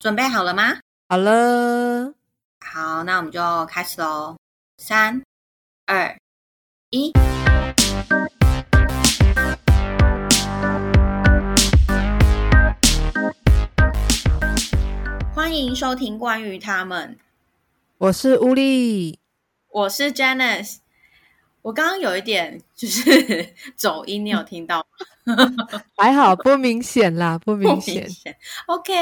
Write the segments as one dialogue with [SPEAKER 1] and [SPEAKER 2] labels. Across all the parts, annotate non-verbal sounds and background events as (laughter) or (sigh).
[SPEAKER 1] 准备好了吗？
[SPEAKER 2] 好了，
[SPEAKER 1] 好，那我们就开始喽。三、二、一，欢迎收听关于他们，
[SPEAKER 2] 我是乌力，
[SPEAKER 1] 我是 Janice。我刚刚有一点就是 (laughs) 走音，你有听到吗？(laughs)
[SPEAKER 2] 还好不明显啦，不
[SPEAKER 1] 不
[SPEAKER 2] 明显。
[SPEAKER 1] OK，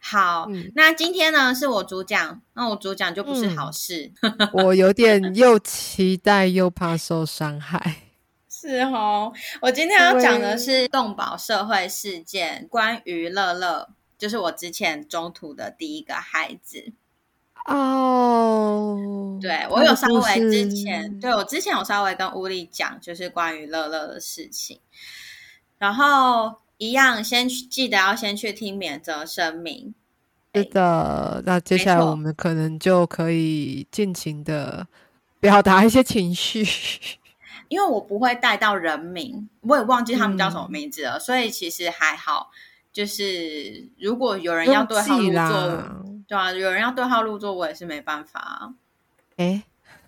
[SPEAKER 1] 好，
[SPEAKER 2] 嗯
[SPEAKER 1] 那今天呢是我主讲，那我主讲就不是好事，(laughs)
[SPEAKER 2] 我有点又期待又怕受伤害。
[SPEAKER 1] 是哦。我今天要讲的是动保社会事件，关于乐乐，就是我之前中途的第一个孩子。
[SPEAKER 2] 哦，
[SPEAKER 1] 对我有稍微之前，对我之前有稍微跟乌力讲，就是关于乐乐的事情。然后一样，先去记得要先去听免责声明。
[SPEAKER 2] 是的，那接下来我们可能就可以尽情的表达一些情绪。(laughs)
[SPEAKER 1] 因为我不会带到人名，我也忘记他们叫什么
[SPEAKER 2] 嗯
[SPEAKER 1] 名字了，所以其实还好。就是如果有人要对号入座
[SPEAKER 2] 啦，
[SPEAKER 1] 对啊，有人要对号入座，我也是没办法啊。
[SPEAKER 2] 哎，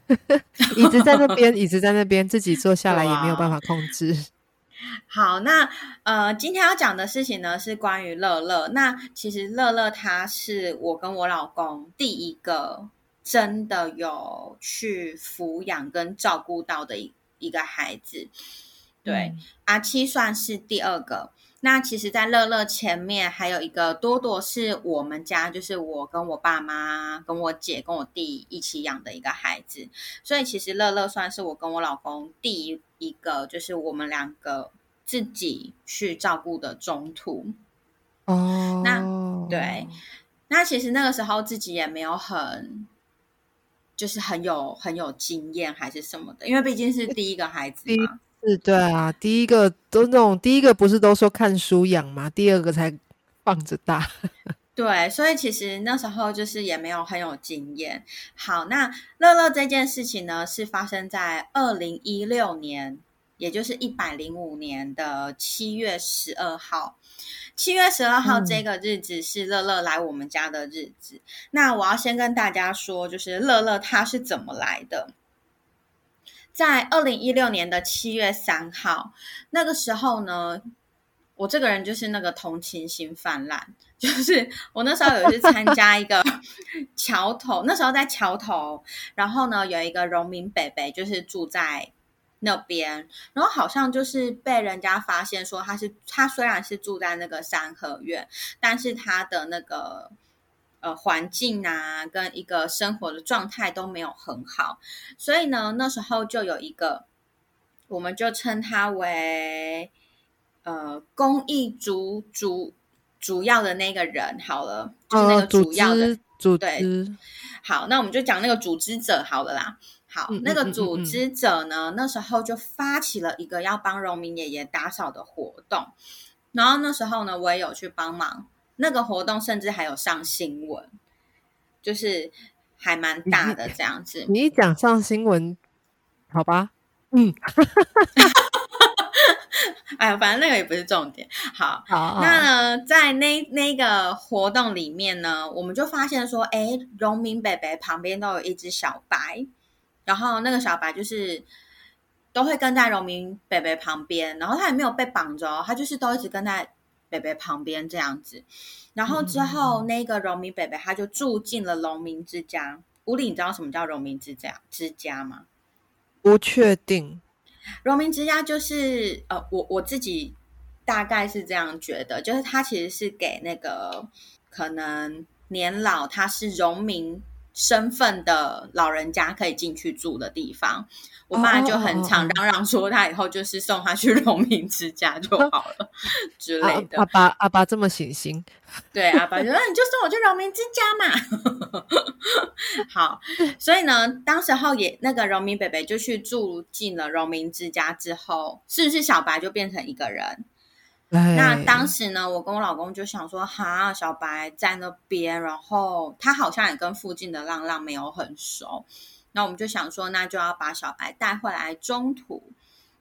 [SPEAKER 2] (laughs) 椅子在那边，椅子在那边，自己坐下来也没有办法控制。(laughs)
[SPEAKER 1] 好，那呃，今天要讲的事情呢是关于乐乐。那其实乐乐他是我跟我老公第一个真的有去抚养跟照顾到的一一个孩子。对，
[SPEAKER 2] 嗯
[SPEAKER 1] 阿七算是第二个。那其实，在乐乐前面还有一个多多，是我们家就是我跟我爸妈、跟我姐、跟我弟一起养的一个孩子，所以其实乐乐算是我跟我老公第一一个，就是我们两个自己去照顾的中途。
[SPEAKER 2] 哦，那
[SPEAKER 1] 对那其实那个时候自己也没有很，就是很有很有经验还是什么的，因为毕竟是第一个孩子嘛。
[SPEAKER 2] 是，对啊，第一个都那种，第一个不是都说看书养嘛，第二个才放着大。(laughs)
[SPEAKER 1] 对，所以其实那时候就是也没有很有经验。好，那乐乐这件事情呢，是发生在二零一六年，也就是一百零五年的七月十二号。七月十二号
[SPEAKER 2] 嗯
[SPEAKER 1] 这个日子是乐乐来我们家的日子。那我要先跟大家说，就是乐乐他是怎么来的。在二零一六年的七月三号，那个时候呢，我这个人就是那个同情心泛滥，就是我那时候有去参加一个 (laughs) 桥头，那时候在桥头，然后呢有一个荣民北北，就是住在那边，然后好像就是被人家发现说他是他虽然是住在那个三合院，但是他的那个呃环境啊，跟一个生活的状态都没有很好，所以呢那时候就有一个，我们就称他为呃公益主主主要的那个人好了，就是那个主要的。
[SPEAKER 2] 织组
[SPEAKER 1] 对
[SPEAKER 2] 织，
[SPEAKER 1] 好，那我们就讲那个组织者好了啦。好，
[SPEAKER 2] 嗯
[SPEAKER 1] 那个组织者呢，那时候就发起了一个要帮荣民爷爷打扫的活动，然后那时候呢，我也有去帮忙。那个活动甚至还有上新闻，就是还蛮大的这样子。
[SPEAKER 2] 你一讲上新闻，好吧？嗯，(laughs)
[SPEAKER 1] 哎呀，反正那个也不是重点。好，
[SPEAKER 2] 好，
[SPEAKER 1] 那呢，在那那个活动里面呢，我们就发现说，哎，荣民北北旁边都有一只小白，然后那个小白就是都会跟在荣民北北旁边，然后他也没有被绑着哦，他就是都一直跟在北北旁边这样子。然后之后，那个荣民北北他就住进了荣民之家。吴里，你知道什么叫荣民之家之家吗？
[SPEAKER 2] 不确定。
[SPEAKER 1] 荣民之家就是呃，我我自己大概是这样觉得，就是他其实是给那个可能年老他是荣民身份的老人家可以进去住的地方。我妈就很常嚷嚷说，她以后就是送他去 (laughs) 荣民之家就好了 (laughs) 之类的。
[SPEAKER 2] 阿爸阿爸这么醒心，(laughs)
[SPEAKER 1] 对，阿爸就说：“你就送我去荣民之家嘛。”好，所以呢，当时候也那个荣民北北就去住进了荣民之家之后，是不是小白就变成一个人？那
[SPEAKER 2] 那
[SPEAKER 1] 当时呢，我跟我老公就想说，哈，小白在那边，然后他好像也跟附近的浪浪没有很熟，那我们就想说，那就要把小白带回来中途，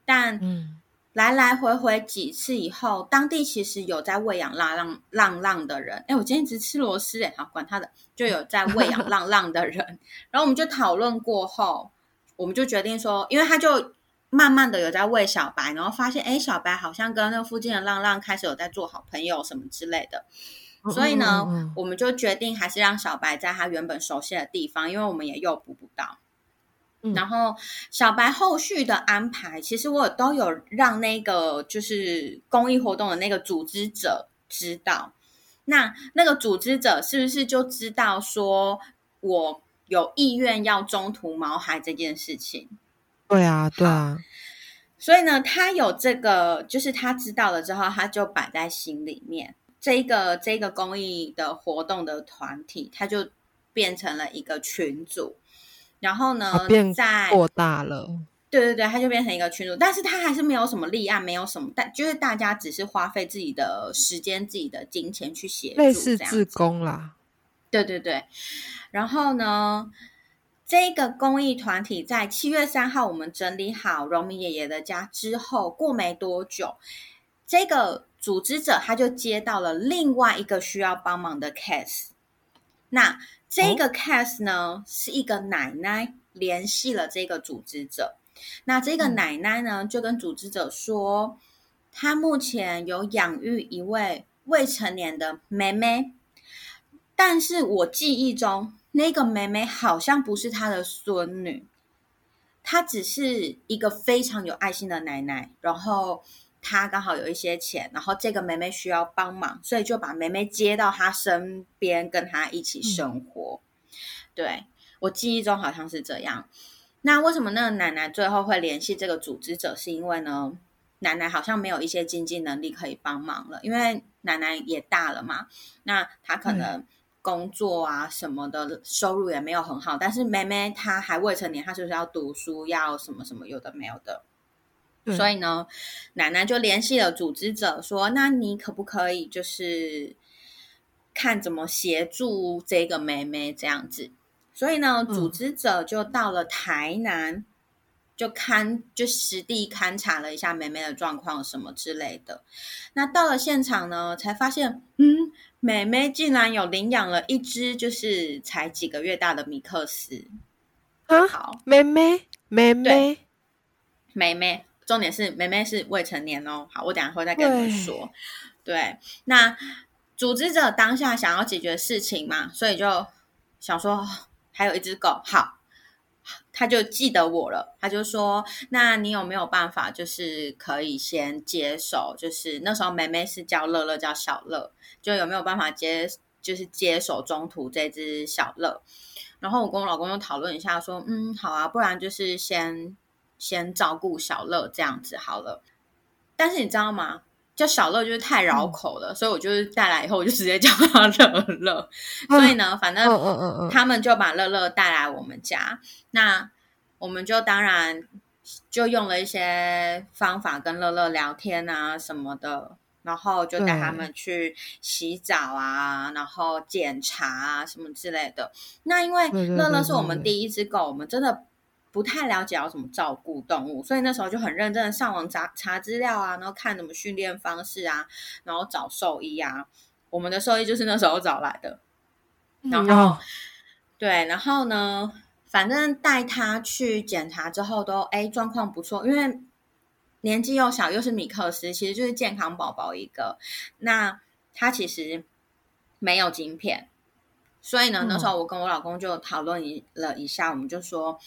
[SPEAKER 1] 但
[SPEAKER 2] 嗯。
[SPEAKER 1] 来来回回几次以后，当地其实有在喂养浪浪浪浪的人。哎，我今天只吃螺丝，哎，好，管他的，就有在喂养 (laughs) 浪浪的人。然后我们就讨论过后，我们就决定说，因为他就慢慢的有在喂小白，然后发现，哎，小白好像跟那附近的浪浪开始有在做好朋友什么之类的。所以呢，我们就决定还是让小白在他原本熟悉的地方，因为我们也诱捕不到。然后小白后续的安排，其实我都有让那个就是公益活动的那个组织者知道。那那个组织者是不是就知道说我有意愿要中途毛孩这件事情？
[SPEAKER 2] 对啊，对啊。
[SPEAKER 1] 所以呢，他有这个，就是他知道了之后，他就摆在心里面。这个这个公益的活动的团体，他就变成了一个群组。然后呢，在
[SPEAKER 2] 扩大了，
[SPEAKER 1] 对对对，他就变成一个群组，但是他还是没有什么立案，没有什么，但就是大家只是花费自己的时间、自己的金钱去协助，
[SPEAKER 2] 类似自工啦。
[SPEAKER 1] 对对对，然后呢，这个公益团体在七月三号我们整理好荣民爷爷的家之后，过没多久，这个组织者他就接到了另外一个需要帮忙的 case，那。这个 case 呢，是一个奶奶联系了这个组织者。那这个奶奶呢，就跟组织者说，她目前有养育一位未成年的妹妹，但是我记忆中那个妹妹好像不是她的孙女，她只是一个非常有爱心的奶奶，然后。他刚好有一些钱，然后这个妹妹需要帮忙，所以就把妹妹接到他身边，跟他一起生活。对我记忆中好像是这样。那为什么那个奶奶最后会联系这个组织者？是因为呢，奶奶好像没有一些经济能力可以帮忙了，因为奶奶也大了嘛。那她可能工作啊什么的收入也没有很好，但是妹妹她还未成年，她就是要读书，要什么什么有的没有的？所以呢，奶奶就联系了组织者，说：“那你可不可以就是看怎么协助这个妹妹这样子？”所以呢，组织者就到了台南，就勘就实地勘察了一下妹妹的状况什么之类的。那到了现场呢，才发现，嗯，妹妹竟然有领养了一只就是才几个月大的米克斯。
[SPEAKER 2] 啊，好，妹妹，妹妹，
[SPEAKER 1] 妹妹。重点是妹妹是未成年哦。好，我等下会再跟你们说。对，那组织者当下想要解决事情嘛，所以就想说还有一只狗，好，他就记得我了。他就说：“那你有没有办法，就是可以先接手？就是那时候妹妹是叫乐乐，叫小乐，就有没有办法接，就是接手中途这只小乐？”然后我跟我老公又讨论一下，说：“嗯，好啊，不然就是先。”先照顾小乐这样子好了，但是你知道吗？叫小乐就是太绕口了，所以我就是带来以后我就直接叫他乐乐。所以呢，反正他们就把乐乐带来我们家，那我们就当然就用了一些方法跟乐乐聊天啊什么的，然后就带他们去洗澡啊，然后检查啊什么之类的。那因为乐乐是我们第一只狗，我们真的。不太了解要怎么照顾动物，所以那时候就很认真的上网查查资料啊，然后看怎么训练方式啊，然后找兽医啊。我们的兽医就是那时候找来的，然后对，然后呢，反正带他去检查之后都哎状况不错，因为年纪又小又是米克斯，其实就是健康宝宝一个。那他其实没有晶片，所以呢，那时候我跟我老公就讨论了一下，我们就说。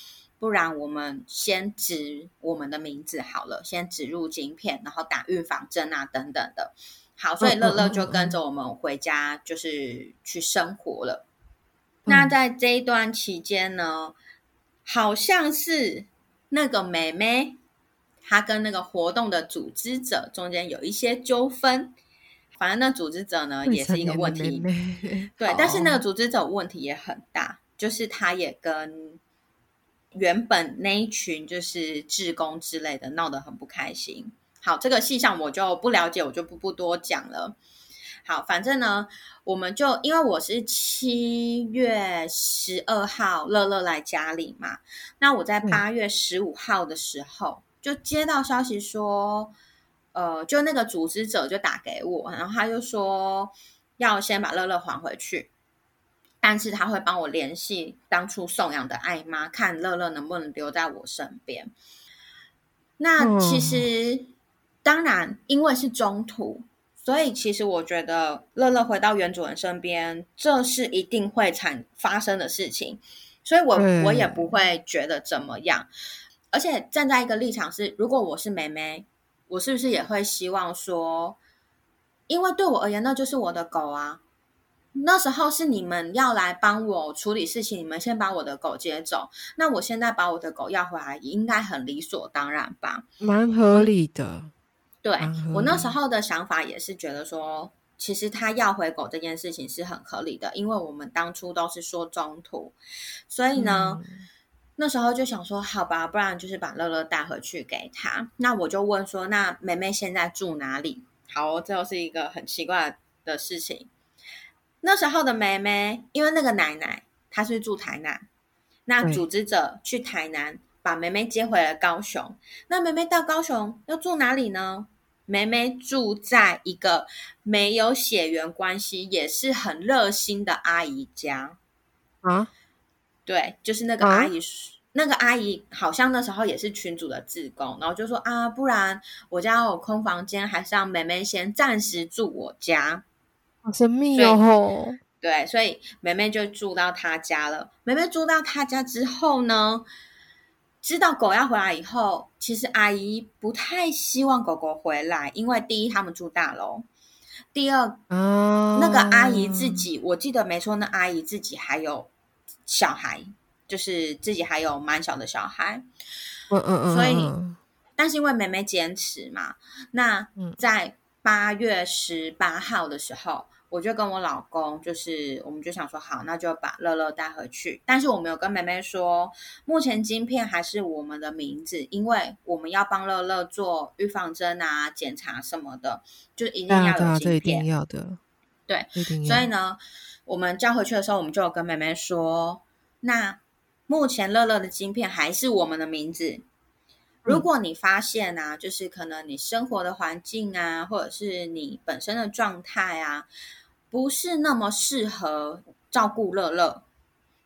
[SPEAKER 1] 不然我们先植我们的名字好了，先植入晶片，然后打预防针啊等等的。好，所以乐乐就跟着我们回家，就是去生活了。那在这一段期间呢，好像是那个妹妹，她跟那个活动的组织者中间有一些纠纷。反正那组织者呢也是一个问题，对，但是那个组织者问题也很大，就是他也跟。原本那一群就是志工之类的，闹得很不开心。好，这个细项我就不了解，我就不不多讲了。好，反正呢，我们就因为我是七月十二号乐乐来家里嘛，那我在八月十五号的时候就接到消息说，呃，就那个组织者就打给我，然后他就说要先把乐乐还回去，但是他会帮我联系当初送养的爱妈，看乐乐能不能留在我身边。那其实当然，因为是中途，所以其实我觉得乐乐回到原主人身边，这是一定会产发生的事情，所以我我也不会觉得怎么样。而且站在一个立场是，如果我是妹妹。我是不是也会希望说，因为对我而言，那就是我的狗啊。那时候是你们要来帮我处理事情，你们先把我的狗接走。那我现在把我的狗要回来，应该很理所当然吧？
[SPEAKER 2] 蛮合理的。
[SPEAKER 1] 对我那时候的想法也是觉得说，其实他要回狗这件事情是很合理的，因为我们当初都是说中途，所以呢。那时候就想说，好吧，不然就是把乐乐带回去给他。那我就问说，那妹妹现在住哪里？好，这又是一个很奇怪的事情。那时候的妹妹，因为那个奶奶她是住台南，那组织者去台南把妹妹接回了高雄。那妹妹到高雄要住哪里呢？妹妹住在一个没有血缘关系，也是很热心的阿姨家啊。对，就是那个阿姨，那个阿姨好像那时候也是群主的自工，然后就说啊，不然我家有空房间，还是让妹妹先暂时住我家。
[SPEAKER 2] 好神秘哦！
[SPEAKER 1] 对，所以梅梅就住到他家了。梅梅住到他家之后呢，知道狗要回来以后，其实阿姨不太希望狗狗回来，因为第一他们住大楼，第二，那个阿姨自己，我记得没错，那阿姨自己还有。小孩就是自己还有蛮小的小孩，嗯嗯嗯，所以但是因为梅梅坚持嘛，那在八月十八号的时候，我就跟我老公，就是我们就想说好，那就把乐乐带回去。但是我们有跟妹妹说，目前晶片还是我们的名字，因为我们要帮乐乐做预防针啊、检查什么的，就一定要有晶片，
[SPEAKER 2] 要的，
[SPEAKER 1] 对，所以呢。我们交回去的时候，我们就有跟妹妹说，那目前乐乐的晶片还是我们的名字。如果你发现啊，就是可能你生活的环境啊，或者是你本身的状态啊，不是那么适合照顾乐乐，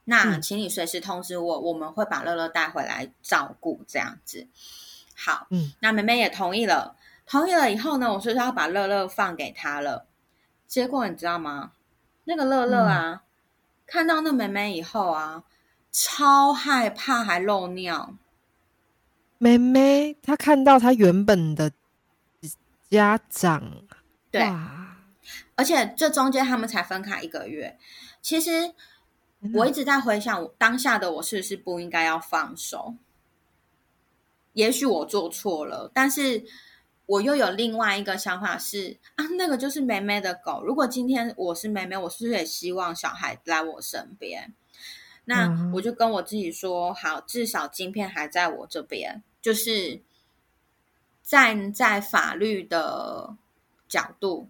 [SPEAKER 1] 那请你随时通知我，我们会把乐乐带回来照顾这样子。好，嗯，那妹妹也同意了。同意了以后呢，我说要把乐乐放给他了。结果你知道吗？那个乐乐啊，看到那妹妹以后啊，超害怕，还漏尿。
[SPEAKER 2] 妹妹她看到她原本的家长，
[SPEAKER 1] 对，而且这中间他们才分开一个月。其实我一直在回想，当下的我是不是不应该要放手？也许我做错了，但是。我又有另外一个想法是啊，那个就是妹妹的狗。如果今天我是妹妹，我是不是也希望小孩来我身边？那我就跟我自己说，好，至少晶片还在我这边，就是站在法律的角度，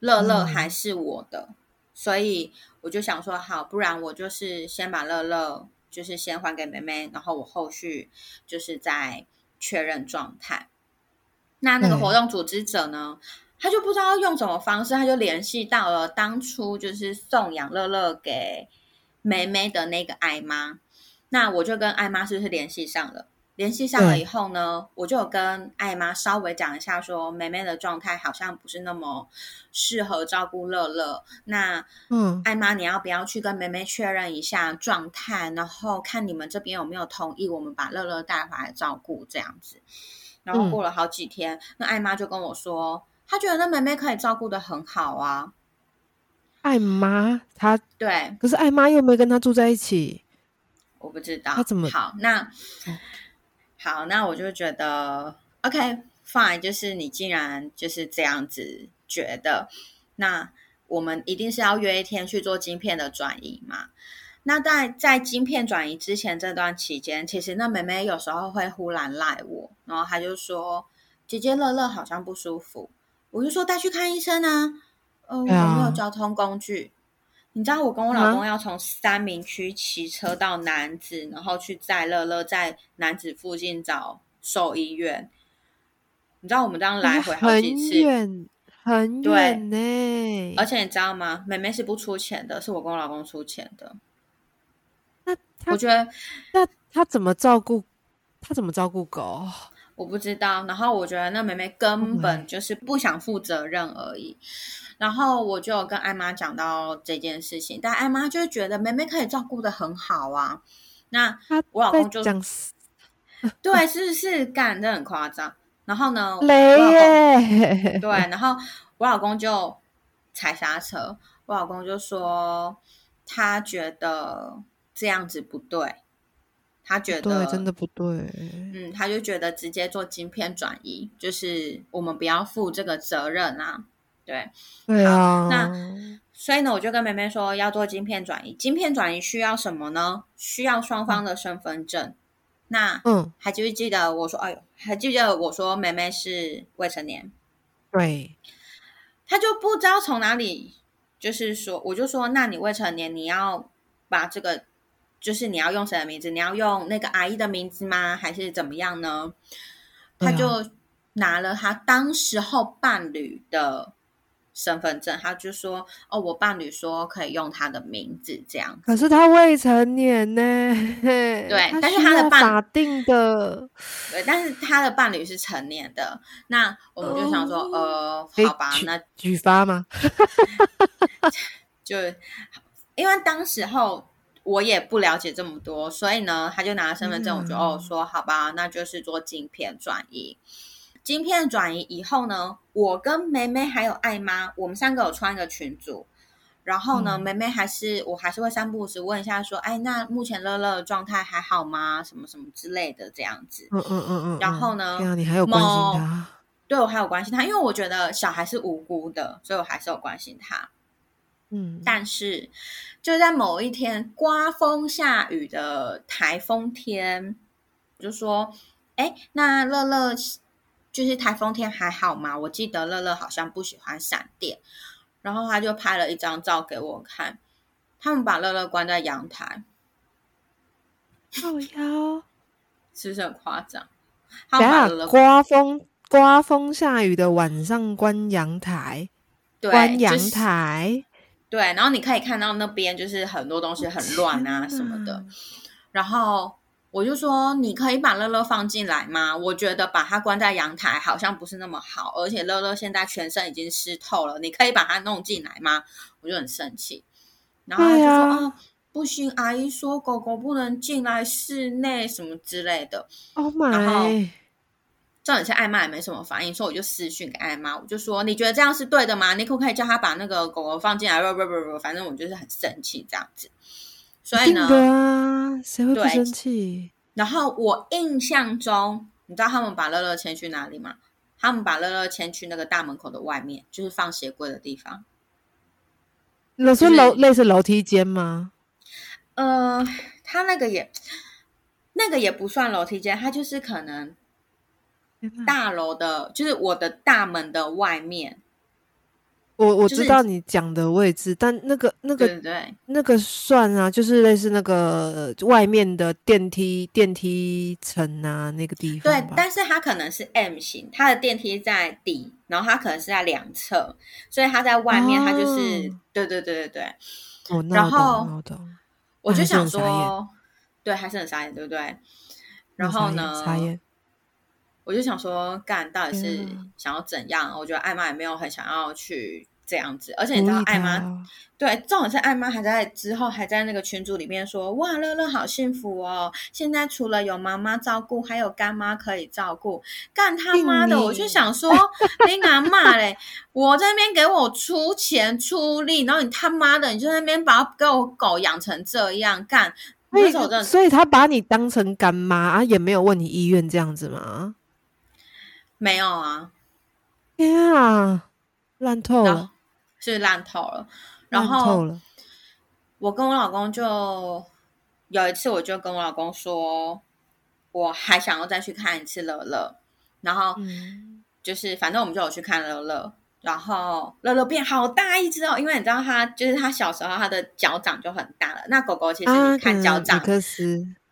[SPEAKER 1] 乐乐还是我的，所以我就想说，好，不然我就是先把乐乐，就是先还给梅梅，然后我后续就是再确认状态。那那个活动组织者呢，他就不知道用什么方式，他就联系到了当初就是送养乐乐给梅梅的那个艾妈。那我就跟艾妈是不是联系上了？联系上了以后呢，我就有跟艾妈稍微讲一下，说梅梅的状态好像不是那么适合照顾乐乐。那嗯，艾妈你要不要去跟梅梅确认一下状态，然后看你们这边有没有同意我们把乐乐带回来照顾这样子。然后过了好几天，那艾妈就跟我说，她觉得那妹妹可以照顾的很好啊。
[SPEAKER 2] 艾妈，她
[SPEAKER 1] 对，
[SPEAKER 2] 可是艾妈又没跟她住在一起，
[SPEAKER 1] 我不知道
[SPEAKER 2] 她怎么
[SPEAKER 1] 好。那好，那我就觉得 OK fine，就是你既然就是这样子觉得，那我们一定是要约一天去做晶片的转移嘛。那在在晶片转移之前这段期间，其实那妹妹有时候会忽然赖我，然后她就说：“姐姐乐乐好像不舒服。”我就说带去看医生啊。呃，我没有交通工具，你知道我跟我老公要从三明区骑车到南子，然后去载乐乐在南子附近找兽医院。你知道我们这样来回好
[SPEAKER 2] 很
[SPEAKER 1] 几次，
[SPEAKER 2] 远很
[SPEAKER 1] 对
[SPEAKER 2] 远呢。
[SPEAKER 1] 而且你知道吗？妹妹是不出钱的，是我跟我老公出钱的。我觉得
[SPEAKER 2] 那他怎么照顾？他怎么照顾狗？
[SPEAKER 1] 我不知道，然后我觉得那妹妹根本就是不想负责任而已。然后我就有跟艾妈讲到这件事情，但艾妈就觉得妹妹可以照顾的很好啊。那我老公就
[SPEAKER 2] 讲
[SPEAKER 1] 对，是是干，真的很夸张。然后呢，
[SPEAKER 2] 雷耶，
[SPEAKER 1] 对，然后我老公就踩刹车，我老公就说他觉得这样子不对，他觉得
[SPEAKER 2] 对，真的不对。
[SPEAKER 1] 嗯，他就觉得直接做晶片转移，就是我们不要负这个责任啊。对，
[SPEAKER 2] 对啊，
[SPEAKER 1] 那所以呢，我就跟梅梅说要做晶片转移。晶片转移需要什么呢？需要双方的身份证。那
[SPEAKER 2] 嗯，
[SPEAKER 1] 还记不记得我说？哎呦，还记不记得我说梅梅是未成年？
[SPEAKER 2] 对，
[SPEAKER 1] 他就不知道从哪里，就是说，我就说，那你未成年，你要把这个，就是你要用谁的名字？你要用那个阿姨的名字吗？还是怎么样呢？他就拿了他当时候伴侣的身份证，他就说：“哦，我伴侣说可以用他的名字这样。
[SPEAKER 2] 可是他未成年呢。对
[SPEAKER 1] 但是他的伴
[SPEAKER 2] 法定的，”
[SPEAKER 1] 对，但是他的伴侣是成年的，那我们就想说，呃，好吧，那
[SPEAKER 2] 举发吗？(laughs)
[SPEAKER 1] 就因为当时候我也不了解这么多，所以呢，他就拿了身份证，我就
[SPEAKER 2] 嗯
[SPEAKER 1] 哦说好吧，那就是做镜片转移。晶片转移以后呢，我跟梅梅还有艾妈，我们三个有穿一个群组。然后呢，
[SPEAKER 2] 嗯
[SPEAKER 1] 梅梅还是我还是会三不五时问一下，说，哎，那目前乐乐的状态还好吗？什么什么之类的这样子。
[SPEAKER 2] 嗯嗯嗯嗯。
[SPEAKER 1] 然后呢
[SPEAKER 2] 对啊，你还有关心他？
[SPEAKER 1] 对我还有关心他，因为我觉得小孩是无辜的，所以我还是有关心他。
[SPEAKER 2] 嗯，
[SPEAKER 1] 但是就在某一天刮风下雨的台风天，我就说：“哎，那乐乐就是台风天还好吗？我记得乐乐好像不喜欢闪电。”然后他就拍了一张照给我看，他们把乐乐关在阳台，
[SPEAKER 2] 靠腰。
[SPEAKER 1] 是不是很夸张？他
[SPEAKER 2] 等下
[SPEAKER 1] 们把乐乐
[SPEAKER 2] 刮风刮风下雨的晚上关阳台，
[SPEAKER 1] 对
[SPEAKER 2] 关阳
[SPEAKER 1] 就是
[SPEAKER 2] 台
[SPEAKER 1] 对，然后你可以看到那边就是很多东西很乱啊 (laughs) 什么的。然后我就说，你可以把乐乐放进来吗？我觉得把它关在阳台好像不是那么好，而且乐乐现在全身已经湿透了，你可以把它弄进来吗？我就很生气。然后他就说：“
[SPEAKER 2] 对啊
[SPEAKER 1] 哦，不行，阿姨说狗狗不能进来室内什么之类的。”
[SPEAKER 2] Oh
[SPEAKER 1] 然后！重点是艾妈也没什么反应，所以我就私讯给艾妈，我就说：“你觉得这样是对的吗？你可不可以叫他把那个狗狗放进来？”不不不不，反正我就是很生气这样子。所以呢，
[SPEAKER 2] 啊，谁会不
[SPEAKER 1] 对
[SPEAKER 2] 生气？
[SPEAKER 1] 然后我印象中，你知道他们把乐乐牵去哪里吗？他们把乐乐牵去那个大门口的外面，就是放鞋柜的地方。
[SPEAKER 2] 你说
[SPEAKER 1] 就是
[SPEAKER 2] 楼类似楼梯间吗？
[SPEAKER 1] 呃，他那个也那个也不算楼梯间，他就是可能大楼的，就是我的大门的外面。
[SPEAKER 2] 我我知道你讲的位置，但那个那个
[SPEAKER 1] 对对对，
[SPEAKER 2] 那个算啊，就是类似那个外面的电梯电梯层啊，那个地方
[SPEAKER 1] 对，但是它可能是 M 型，它的电梯在底，然后它可能是在两侧，所以它在外面，它就是、
[SPEAKER 2] 哦
[SPEAKER 1] 对对对对对。
[SPEAKER 2] 哦，那我
[SPEAKER 1] 然后
[SPEAKER 2] 懂，那我懂。
[SPEAKER 1] 我就想说，对，还是很傻眼，对不对？然后呢，
[SPEAKER 2] 傻眼，
[SPEAKER 1] 我就想说，干到底是想要怎样？我觉得艾妈也没有很想要去这样子，而且你知道艾妈对，重点是艾妈还在之后还在那个群组里面说，哇，乐乐好幸福哦！现在除了有妈妈照顾，还有干妈可以照顾。干他妈的，我就想说，你阿妈嘞，我在那边给我出钱出力，然后你他妈的，你就在那边把给我狗养成这样干。
[SPEAKER 2] 所以所以他把你当成干妈啊，也没有问你意愿这样子吗？
[SPEAKER 1] 没有啊，
[SPEAKER 2] 天啊，烂透了，
[SPEAKER 1] 是烂透了。然后。我跟我老公就有一次，我就跟我老公说，我还想要再去看一次乐乐，然后
[SPEAKER 2] 嗯，
[SPEAKER 1] 就是反正我们就有去看乐乐，然后乐乐变好大一只哦，因为你知道它就是它小时候它的脚掌就很大了，那狗狗其实
[SPEAKER 2] 啊，
[SPEAKER 1] 你看脚掌，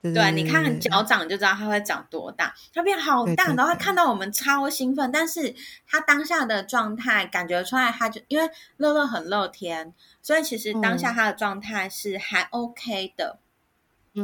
[SPEAKER 2] 对
[SPEAKER 1] 对，你看
[SPEAKER 2] 对
[SPEAKER 1] 脚掌就知道它会长多大，它变好大，然后它看到我们超兴奋，但是它当下的状态感觉出来，它就因为乐乐很乐天，所以其实当下
[SPEAKER 2] 嗯
[SPEAKER 1] 它的状态是还 OK 的。
[SPEAKER 2] 嗯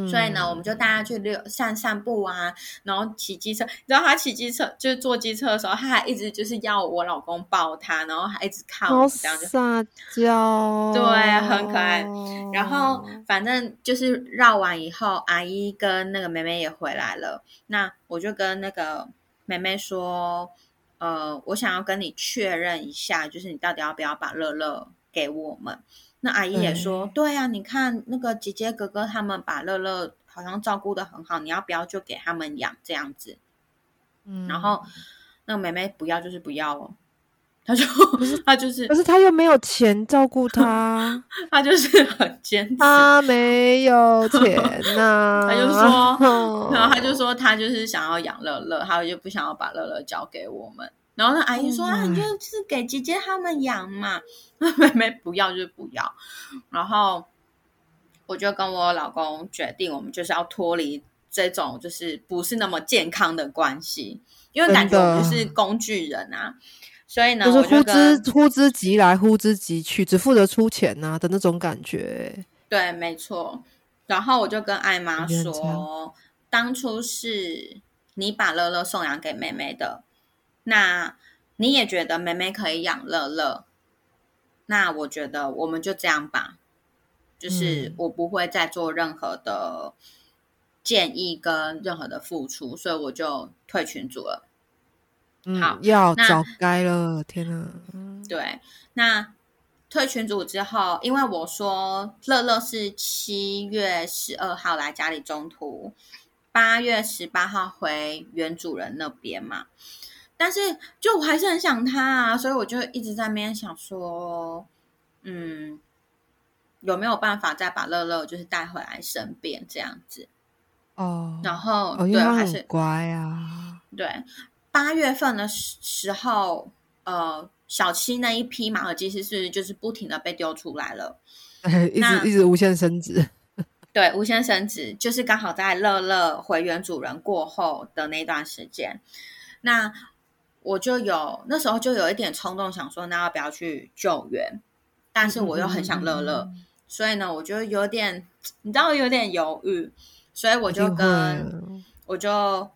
[SPEAKER 1] 所以呢，我们就带他去溜散散步啊，然后骑机车。你知道他骑机车就是坐机车的时候，他还一直就是要我老公抱他，然后还一直看我这样就
[SPEAKER 2] 撒娇，
[SPEAKER 1] 对很可爱
[SPEAKER 2] 哦
[SPEAKER 1] 然后反正就是绕完以后，阿姨跟那个妹妹也回来了。那我就跟那个妹妹说，呃，我想要跟你确认一下，就是你到底要不要把乐乐给我们？那阿姨也说，对呀、你看那个姐姐哥哥他们把乐乐好像照顾的很好，你要不要就给他们养这样子？
[SPEAKER 2] 嗯
[SPEAKER 1] 然后那个妹妹不要就是不要哦，她就她就是
[SPEAKER 2] 可是他又没有钱照顾他，(laughs)
[SPEAKER 1] 她就是很坚持，
[SPEAKER 2] 他没有钱呐、(laughs)
[SPEAKER 1] 他就说
[SPEAKER 2] 哦
[SPEAKER 1] 然后他就说他就是想要养乐乐，他就不想要把乐乐交给我们。然后那阿姨说：“啊，你就是给姐姐他们养嘛。(laughs) ”那妹妹不要就是不要。然后我就跟我老公决定，我们就是要脱离这种就是不是那么健康的关系，因为感觉我们就是工具人啊。所以呢，
[SPEAKER 2] 就是呼之呼之即来，呼之即去，只负责出钱呐、的那种感觉。
[SPEAKER 1] 对，没错。然后我就跟艾妈说，当初是你把乐乐送养给妹妹的，那你也觉得妹妹可以养乐乐，那我觉得我们就这样吧，就是
[SPEAKER 2] 嗯
[SPEAKER 1] 我不会再做任何的建议跟任何的付出，所以我就退群组了。
[SPEAKER 2] 嗯
[SPEAKER 1] 好，
[SPEAKER 2] 要
[SPEAKER 1] 那
[SPEAKER 2] 早该了，天哪！嗯
[SPEAKER 1] 对，那退群组之后，因为我说乐乐是七月十二号来家里中途，八月十八号回原主人那边嘛，但是就我还是很想他啊，所以我就一直在那边想说，嗯，有没有办法再把乐乐就是带回来身边这样子？
[SPEAKER 2] 哦，
[SPEAKER 1] 然后、对，还是
[SPEAKER 2] 乖啊。
[SPEAKER 1] 对，八月份的时时候，呃，小七那一批马尔济斯是就是不停的被丢出来了，(laughs)
[SPEAKER 2] 一直一直无限升值。(laughs)
[SPEAKER 1] 对，无限升值就是刚好在乐乐回原主人过后的那段时间，那我就有那时候就有一点冲动，想说那要不要去救援，但是我又很想乐乐，
[SPEAKER 2] 嗯
[SPEAKER 1] 所以呢，我就有点你知道有点犹豫，所以我就跟我就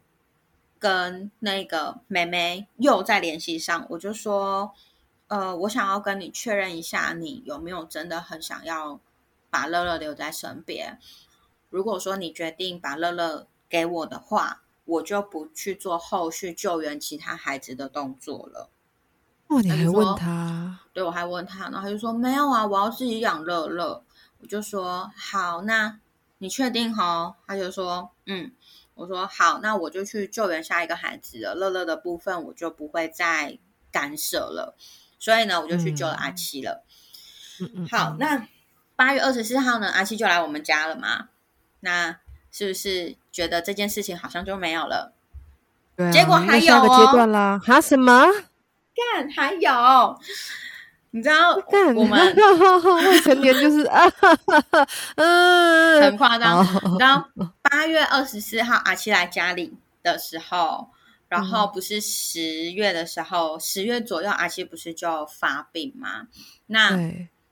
[SPEAKER 1] 跟那个妹妹又在联系上，我就说，呃，我想要跟你确认一下，你有没有真的很想要把乐乐留在身边？如果说你决定把乐乐给我的话，我就不去做后续救援其他孩子的动作了。
[SPEAKER 2] 哦，你还问他？
[SPEAKER 1] 对我还问他，然后他就说没有啊，我要自己养乐乐。我就说好，那你确定哈？他就说嗯。我说好，那我就去救援下一个孩子了。乐乐的部分我就不会再干涉了。所以呢，我就去救了阿七了。
[SPEAKER 2] 嗯嗯，
[SPEAKER 1] 好，
[SPEAKER 2] 嗯
[SPEAKER 1] 那八月二十四号呢，阿七就来我们家了嘛？那是不是觉得这件事情好像就没有了？
[SPEAKER 2] 对啊
[SPEAKER 1] 结果还有哦
[SPEAKER 2] 阶段啦，哈什么？
[SPEAKER 1] 干，还有，你知道
[SPEAKER 2] 干
[SPEAKER 1] 我们 (laughs)
[SPEAKER 2] 未成年就是啊，嗯，(laughs)
[SPEAKER 1] 很夸张。
[SPEAKER 2] 好
[SPEAKER 1] 你知道八月二十四号阿七来家里的时候，然后不是十月的时候，十月左右阿七不是就发病吗？那，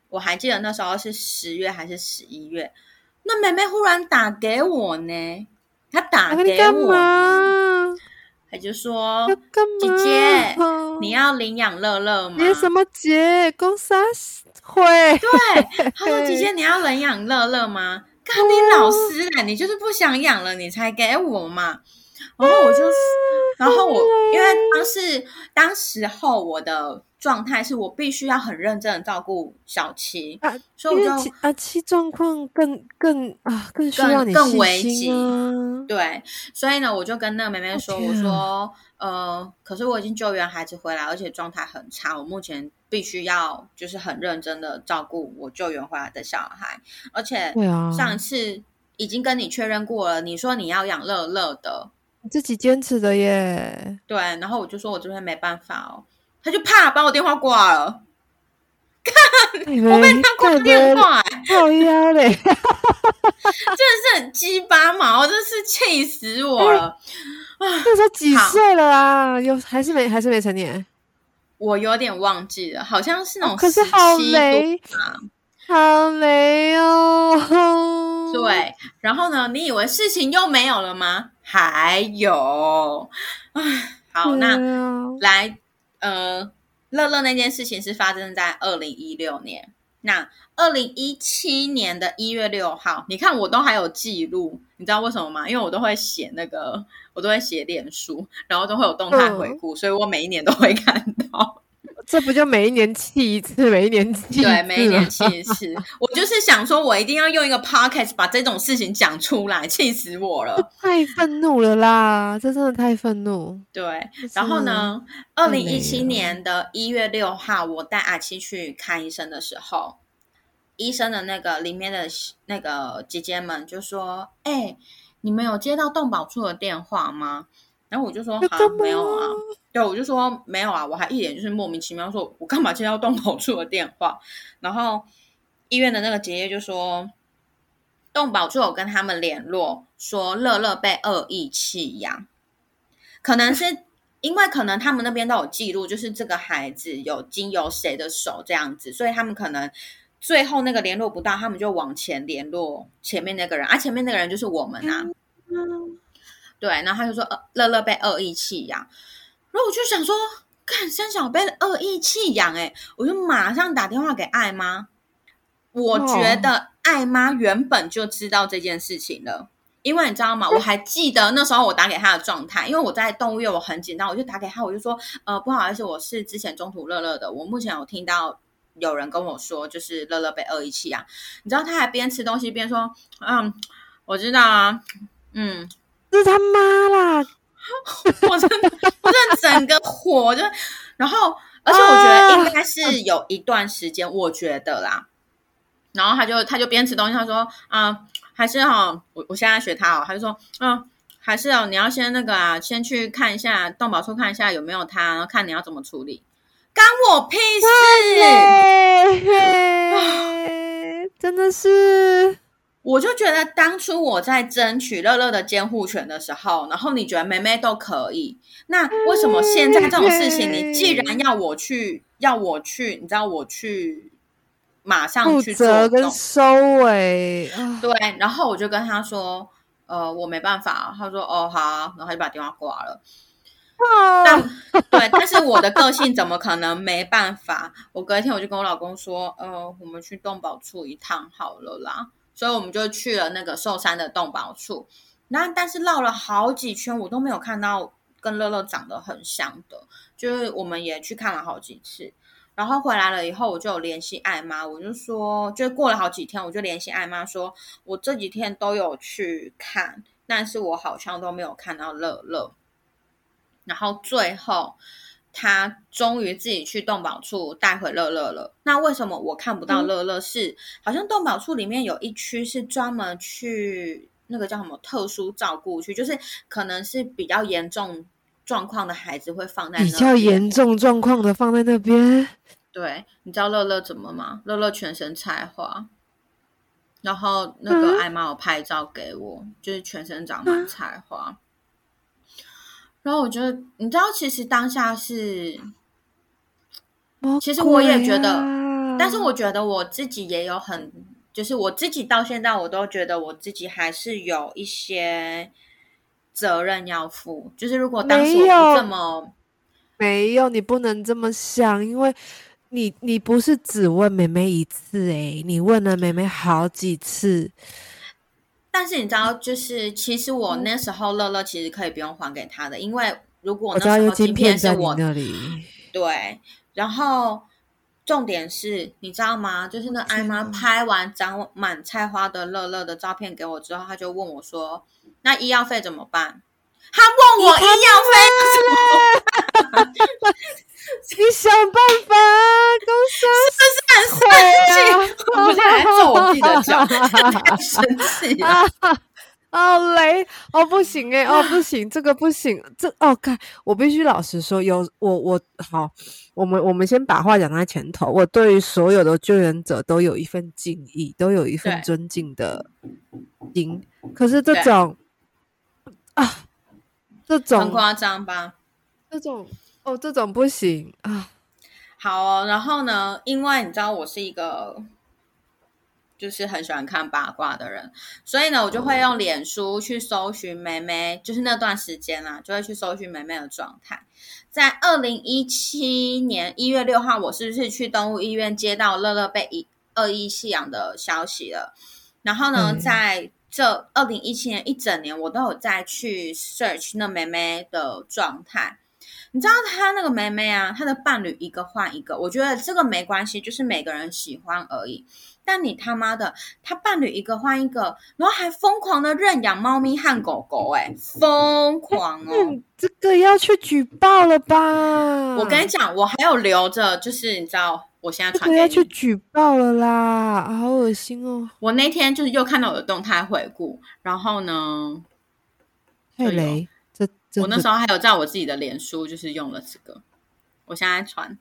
[SPEAKER 1] 我还记得那时候是十月还是十一月，那妹妹忽然打给我呢，她打给我，
[SPEAKER 2] 嘛？
[SPEAKER 1] 她就说姐？姐你要领养乐乐吗？
[SPEAKER 2] 结什么姐？公啥会？
[SPEAKER 1] 对，他说 (laughs) 姐姐你要领养乐乐吗？看你老师嘞，你就是不想养了，你才给我嘛。然后我就，然后我因为当时当时候我的状态是我必须要很认真的照顾小七，
[SPEAKER 2] 啊
[SPEAKER 1] 所以我就
[SPEAKER 2] 因为其啊，其状况更更啊，更需要
[SPEAKER 1] 更危
[SPEAKER 2] 心啊。
[SPEAKER 1] 对，所以呢，我就跟那个妹妹说，我说，呃，可是我已经救援孩子回来，而且状态很差，我目前必须要就是很认真的照顾我救援回来的小孩，而且上一次已经跟你确认过了，你说你要养乐乐的，
[SPEAKER 2] 你自己坚持的耶。
[SPEAKER 1] 对，然后我就说我这边没办法哦，他就啪把我电话挂了，看
[SPEAKER 2] 我被
[SPEAKER 1] 他挂电话、欸，
[SPEAKER 2] 靠腰嘞，(laughs)
[SPEAKER 1] 真的是很鸡巴毛，真是气死我了！啊，
[SPEAKER 2] 那时候几岁了啊？有还是没还是没成年？
[SPEAKER 1] 我有点忘记了，好像是那种
[SPEAKER 2] 可是好雷
[SPEAKER 1] 啊，
[SPEAKER 2] 好雷哦。
[SPEAKER 1] 对，然后呢？你以为事情又没有了吗？还有，唉，好，那来，呃，乐乐那件事情是发生在二零一六年。那二零一七年的一月六号，你看我都还有记录，你知道为什么吗？因为我都会写那个，我都会写脸书，然后都会有动态回顾，所以我每一年都会看到。
[SPEAKER 2] 这不就每一年气一次，每一年气
[SPEAKER 1] 对，每一年气一次。(laughs) 我就是想说，我一定要用一个 podcast 把这种事情讲出来，气死我了！(laughs)
[SPEAKER 2] 太愤怒了啦，这真的太愤怒。
[SPEAKER 1] 对，然后呢？二零一七年的一月六号，我带阿七去看医生的时候，医生的那个里面的那个姐姐们就说：“哎，你们有接到动保处的电话吗？”然后我就说：“啊，没有啊。”对，我就说没有啊，我还一脸就是莫名其妙，说我干嘛接到动保处的电话？然后医院的那个姐姐就说，动保处有跟他们联络，说乐乐被恶意弃养，可能是因为可能他们那边都有记录，就是这个孩子有经由谁的手这样子，所以他们可能最后那个联络不到，他们就往前联络前面那个人，啊，前面那个人就是我们啊，对，然后他就说乐乐被恶意弃养。然后我就想说，看三小被恶意弃养，哎，我就马上打电话给艾妈。我觉得艾妈原本就知道这件事情了，因为你知道吗？我还记得那时候我打给他的状态，因为我在动物园，我很紧张，我就打给他，我就说，呃，不好意思，我是之前中途乐乐的，我目前有听到有人跟我说，就是乐乐被恶意弃养。你知道他还边吃东西边说，嗯，我知道啊，嗯，
[SPEAKER 2] 是他妈啦。(laughs)
[SPEAKER 1] 我真的，我真的整个火就，然后，而且我觉得应该是有一段时间，我觉得啦，然后他就他就边吃东西，他说啊，还是哈，我我现在学他哦，他就说，嗯，还是哦，你要先那个啊，先去看一下动保处看一下有没有他，然后看你要怎么处理，干我屁事，
[SPEAKER 2] 真的是。
[SPEAKER 1] 我就觉得当初我在争取乐乐的监护权的时候，然后你觉得妹妹都可以，那为什么现在这种事情，你既然要我去，要我去，你知道我去马上去
[SPEAKER 2] 做跟收尾，
[SPEAKER 1] 对，然后我就跟他说，呃，我没办法，他说，哦，好，然后他就把电话挂了。但对，但是我的个性怎么可能没办法？我隔一天我就跟我老公说，呃，我们去动保处一趟好了啦。所以我们就去了那个寿山的动保处，那但是绕了好几圈，我都没有看到跟乐乐长得很像的。就是我们也去看了好几次，然后回来了以后，我就有联系艾妈，我就说，就过了好几天，我就联系艾妈说，我这几天都有去看，但是我好像都没有看到乐乐。然后最后。他终于自己去动保处带回乐乐了。那为什么我看不到乐乐？是好像动保处里面有一区是专门去那个叫什么特殊照顾区，就是可能是比较严重状况的孩子会放在那
[SPEAKER 2] 比较严重状况的放在那边。
[SPEAKER 1] 对，你知道乐乐怎么吗？乐乐全身菜花，然后那个艾妈有拍照给我，就是全身长满菜花。然后我觉得，你知道，其实当下是，其实我也觉得，但是我觉得我自己也有很，就是我自己到现在我都觉得我自己还是有一些责任要负。就是如果当时我不这么
[SPEAKER 2] 没有，你不能这么想，因为你你不是只问妹妹一次，诶，你问了妹妹好几次。
[SPEAKER 1] 但是你知道，就是其实我那时候乐乐其实可以不用还给他的，因为如果那时候晶片是我
[SPEAKER 2] 那里，
[SPEAKER 1] 对。然后重点是，你知道吗？就是那艾妈拍完长满菜花的乐乐的照片给我之后，他就问我说：“那医药费怎么办？”他问我医药费怎么办？(laughs) (laughs)
[SPEAKER 2] 你想办法，
[SPEAKER 1] 公司是不是很生气？我现在揍我自己的脚，(laughs) 太生气了。
[SPEAKER 2] 哦雷哦不行哎哦不行这个不行这哦看我必须老实说有我我好我们我们先把话讲在前头我对于所有的救援者都有一份敬意都有一份尊敬的心可是这种啊，这种很
[SPEAKER 1] 夸张吧？
[SPEAKER 2] 这种哦，这种不行啊。
[SPEAKER 1] 好哦，然后呢，因为你知道我是一个就是很喜欢看八卦的人，所以呢，我就会用脸书去搜寻梅梅，就是那段时间啊，就会去搜寻梅梅的状态。在二零一七年一月六号，我是不是去动物医院接到乐乐被一恶意弃养的消息了？然后呢，
[SPEAKER 2] 嗯
[SPEAKER 1] 在这二零一七年一整年，我都有在去 search 那梅梅的状态。你知道他那个妹妹啊，她的伴侣一个换一个，我觉得这个没关系，就是每个人喜欢而已。但你他妈的，他伴侣一个换一个，然后还疯狂的认养猫咪和狗狗、欸，疯狂哦！
[SPEAKER 2] 嗯，这个要去举报了吧？
[SPEAKER 1] 我跟你讲，我还有留着，就是你知道，我现在
[SPEAKER 2] 这个要去。举报了啦，好恶心哦，
[SPEAKER 1] 我那天就是又看到我的动态回顾，然后呢，
[SPEAKER 2] 太
[SPEAKER 1] 对哦
[SPEAKER 2] 雷，
[SPEAKER 1] 我那时候还有在我自己的脸书就是用了这个，我现在传，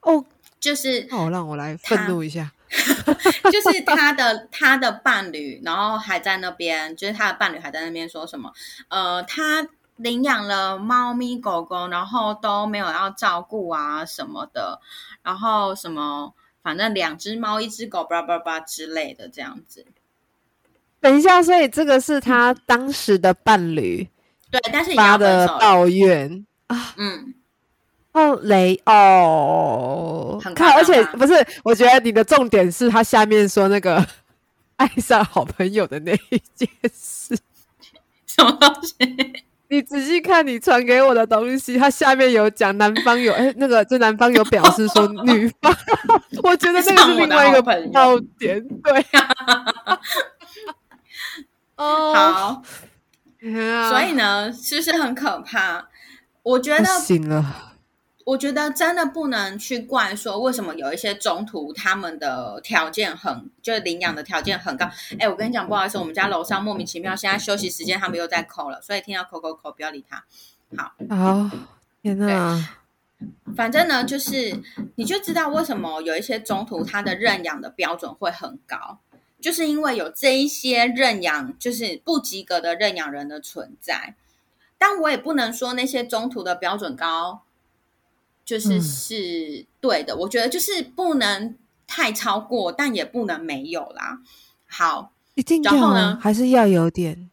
[SPEAKER 2] 哦，
[SPEAKER 1] 就是
[SPEAKER 2] 那我让我来
[SPEAKER 1] 他
[SPEAKER 2] 愤怒一下。(laughs)
[SPEAKER 1] 就是他的他的伴侣，然后还在那边，就是他的伴侣还在那边说什么？呃，他领养了猫咪狗狗，然后都没有要照顾啊什么的，然后什么反正两只猫一只狗，巴拉巴拉之类的这样子。
[SPEAKER 2] 等一下，所以这个是他当时的伴侣
[SPEAKER 1] 对，但是已经
[SPEAKER 2] 发
[SPEAKER 1] 要分手了。
[SPEAKER 2] 的抱怨啊。
[SPEAKER 1] 嗯，
[SPEAKER 2] 哦，雷哦，看，而且不是，我觉得你的重点是他下面说那个 (laughs) 爱上好朋友的那一件事。
[SPEAKER 1] 什么东西？
[SPEAKER 2] 你仔细看你传给我的东西，它下面有讲男方有哎、那个就男方有表示说女方，(laughs) 我觉得那个是另外一个
[SPEAKER 1] 朋友
[SPEAKER 2] 爆点，对。(laughs) 啊哦，
[SPEAKER 1] 好，所以呢，是不是很可怕？我觉得
[SPEAKER 2] 行了，
[SPEAKER 1] 我觉得真的不能去怪说为什么有一些中途他们的条件很，就是领养的条件很高。哎，我跟你讲，不好意思，我们家楼上莫名其妙现在休息时间他们又在扣了，所以听到扣扣扣不要理他。
[SPEAKER 2] 好，天哪，
[SPEAKER 1] 反正呢，就是你就知道为什么有一些中途他的认养的标准会很高，就是因为有这一些认养就是不及格的认养人的存在。但我也不能说那些中途的标准高，就是
[SPEAKER 2] 嗯
[SPEAKER 1] 是对的。我觉得就是不能太超过，但也不能没有啦。好，
[SPEAKER 2] 一定要
[SPEAKER 1] 然后呢
[SPEAKER 2] 啊还是要有点，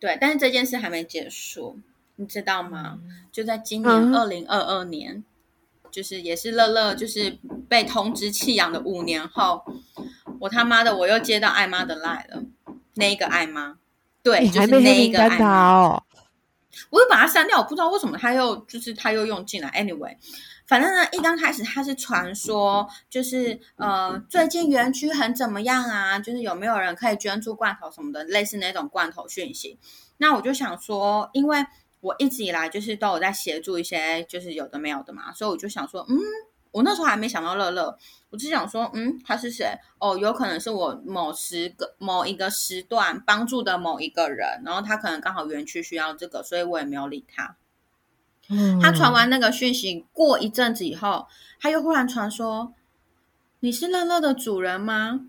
[SPEAKER 1] 对，但是这件事还没结束，你知道吗？就在今年
[SPEAKER 2] 嗯
[SPEAKER 1] 二零二二年，就是也是乐乐就是被通知弃养的五年后，我他妈的我又接到艾妈的赖了，那一个艾妈，对，就是那一个艾妈，
[SPEAKER 2] 单哦，
[SPEAKER 1] 我又把它删掉，我不知道为什么他又就是他又用进来。Anyway，反正呢，一刚开始他是传说，就是呃，最近园区很怎么样啊？就是有没有人可以捐助罐头什么的，类似那种罐头讯息。那我就想说，因为我一直以来就是都有在协助一些就是有的没有的嘛，所以我就想说，嗯，我那时候还没想到乐乐，我只想说，嗯，他是谁？哦，有可能是我某时个某一个时段帮助的某一个人，然后他可能刚好园区需要这个，所以我也没有理他。他传
[SPEAKER 2] 嗯
[SPEAKER 1] 完那个讯息，过一阵子以后，他又忽然传说：“你是乐乐的主人吗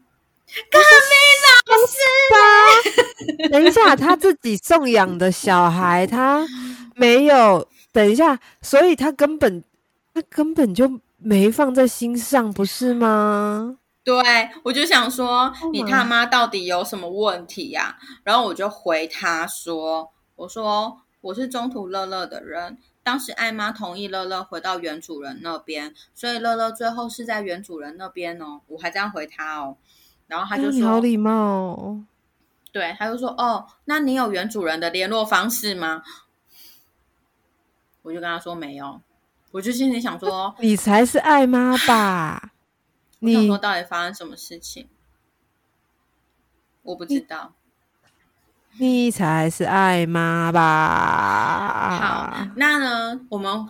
[SPEAKER 2] 等一下，他自己送养的小孩，他没有。等一下，所以他根本他根本就没放在心上，不是吗？？”
[SPEAKER 1] 对，我就想说
[SPEAKER 2] Oh
[SPEAKER 1] 你他妈到底有什么问题呀、然后我就回他说：“我说我是中途乐乐的人，当时艾妈同意乐乐回到原主人那边，所以乐乐最后是在原主人那边哦。”我还这样回他哦，然后他就
[SPEAKER 2] 哎呦你
[SPEAKER 1] 说：“
[SPEAKER 2] 好礼貌哦。
[SPEAKER 1] 对，他就说：“哦，那你有原主人的联络方式吗？”我就跟他说没有，我就心里想说，
[SPEAKER 2] 你才是爱妈吧？你
[SPEAKER 1] 我想说到底发生什么事情，我不知道。
[SPEAKER 2] 你才是爱妈吧？
[SPEAKER 1] 好，那呢，我们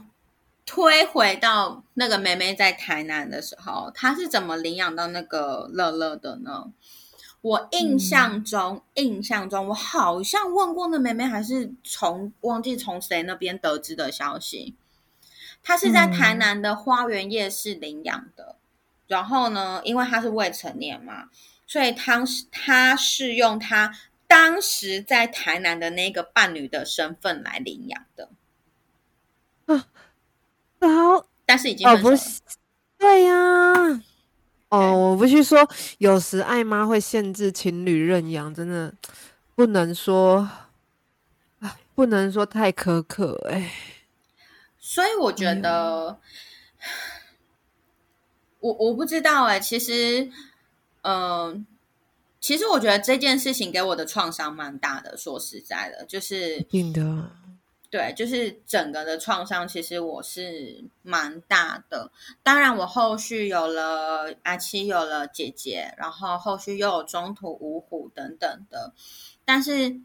[SPEAKER 1] 推回到那个妹妹在台南的时候，她是怎么领养到那个乐乐的呢？我印象中，印象中我好像问过那妹妹，还是从忘记从谁那边得知的消息。她是在台南的花园夜市领养的，然后呢，因为他是未成年嘛，所以当时她是用他当时在台南的那个伴侣的身份来领养的。
[SPEAKER 2] 然后
[SPEAKER 1] 但是已经
[SPEAKER 2] 哦不。是，对呀、哦，我不是说，有时爱妈会限制情侣认养，真的不能说，啊，不能说太苛刻、哎，
[SPEAKER 1] 所以我觉得，我我不知道哎、其实，嗯、其实我觉得这件事情给我的创伤蛮大的。说实在的，就是
[SPEAKER 2] 一定的，
[SPEAKER 1] 对，就是整个的创伤，其实我是蛮大的。当然，我后续有了阿七，有了姐姐，然后后续又有中途五虎等等的，但是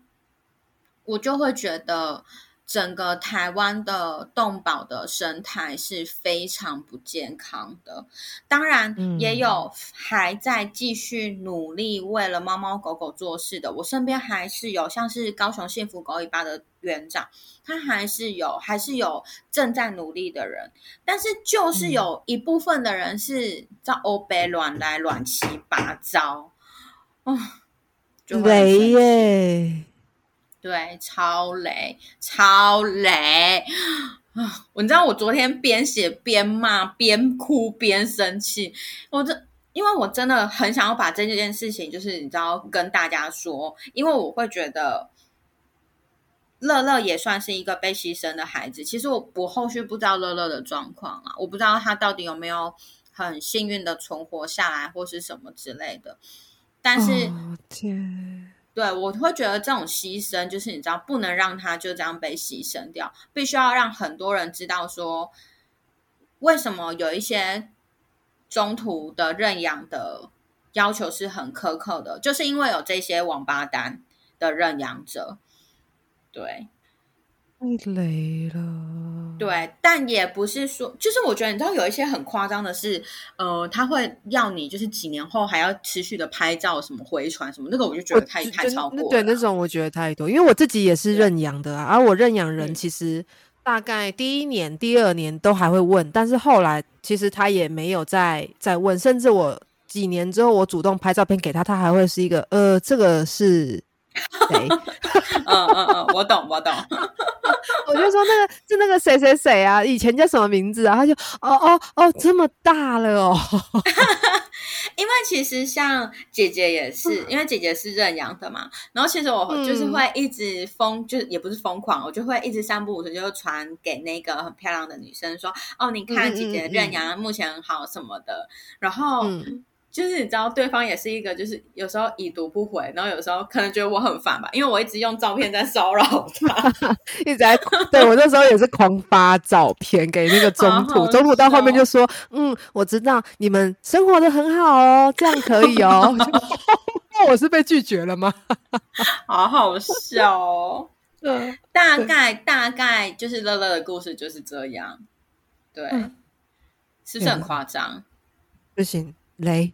[SPEAKER 1] 我就会觉得整个台湾的动保的生态是非常不健康的。当然，
[SPEAKER 2] 嗯
[SPEAKER 1] 也有还在继续努力为了猫猫狗狗做事的。我身边还是有像是高雄幸福狗尾巴的园长，他还是有还是有正在努力的人，但是就是有一部分的人是照欧北乱来乱七八糟，哦，就会很
[SPEAKER 2] 雷
[SPEAKER 1] 生气
[SPEAKER 2] 耶，
[SPEAKER 1] 对，超雷，超雷啊！我你知道，我昨天边写边骂，边哭边生气。我这，因为我真的很想要把这件事情，就是你知道跟大家说，因为我会觉得乐乐也算是一个被牺牲的孩子。其实我我后续不知道乐乐的状况啊，我不知道他到底有没有很幸运的存活下来，或是什么之类的。但是，
[SPEAKER 2] 天，
[SPEAKER 1] 对，我会觉得这种牺牲，就是你知道，不能让他就这样被牺牲掉，必须要让很多人知道说，为什么有一些中途的认养的要求是很苛刻的，就是因为有这些王八蛋的认养者。对
[SPEAKER 2] 太雷了，
[SPEAKER 1] 对，但也不是说，就是我觉得你知道有一些很夸张的是，呃，他会要你就是几年后还要持续的拍照，什么回传什么，那个我就觉得太太超过了。
[SPEAKER 2] 对那种我觉得太多，因为我自己也是认养的啊，而我认养人
[SPEAKER 1] 嗯
[SPEAKER 2] 其实大概第一年、第二年都还会问，但是后来其实他也没有再再问，甚至我几年之后我主动拍照片给他，他还会是一个呃，这个是谁？(laughs)
[SPEAKER 1] 嗯嗯嗯，我懂我懂。
[SPEAKER 2] 我就说那个是那个谁谁谁啊，以前叫什么名字啊？他就哦哦哦，这么大了哦，(laughs)
[SPEAKER 1] 因为其实像姐姐也是，因为姐姐是认养的嘛，然后其实我就是
[SPEAKER 2] 嗯
[SPEAKER 1] 会一直疯，就是也不是疯狂，我就会一直三步五时就传给那个很漂亮的女生说，哦，你看姐姐
[SPEAKER 2] 嗯
[SPEAKER 1] 认养目前很好什么的，然后。
[SPEAKER 2] 嗯
[SPEAKER 1] 就是你知道，对方也是一个，就是有时候已读不回，然后有时候可能觉得我很烦吧，因为我一直用照片在骚扰他。(laughs)
[SPEAKER 2] 一直在对我那时候也是狂发照片给那个中途，
[SPEAKER 1] 好好
[SPEAKER 2] 中途到后面就说，嗯，我知道你们生活的很好哦，这样可以哦。(laughs) 那我是被拒绝了吗？(laughs)
[SPEAKER 1] 好好笑哦！
[SPEAKER 2] 对，
[SPEAKER 1] 大概大概就是乐乐的故事就是这样，对，
[SPEAKER 2] 嗯
[SPEAKER 1] 是不是很夸张？
[SPEAKER 2] 不行，雷，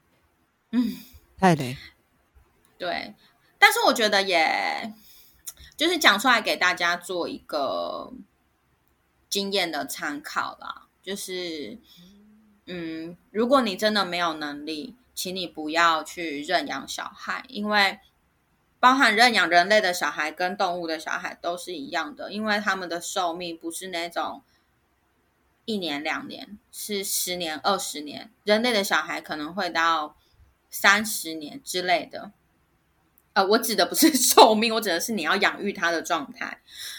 [SPEAKER 1] 嗯，
[SPEAKER 2] 太雷。
[SPEAKER 1] 对。但是我觉得也，就是讲出来给大家做一个经验的参考啦。就是，嗯，如果你真的没有能力，请你不要去认养小孩，因为包含认养人类的小孩跟动物的小孩都是一样的，因为他们的寿命不是那种一年两年，是十年二十年，人类的小孩可能会到三十年之类的。呃，我指的不是 (laughs) 寿命，我指的是你要养育他的状态。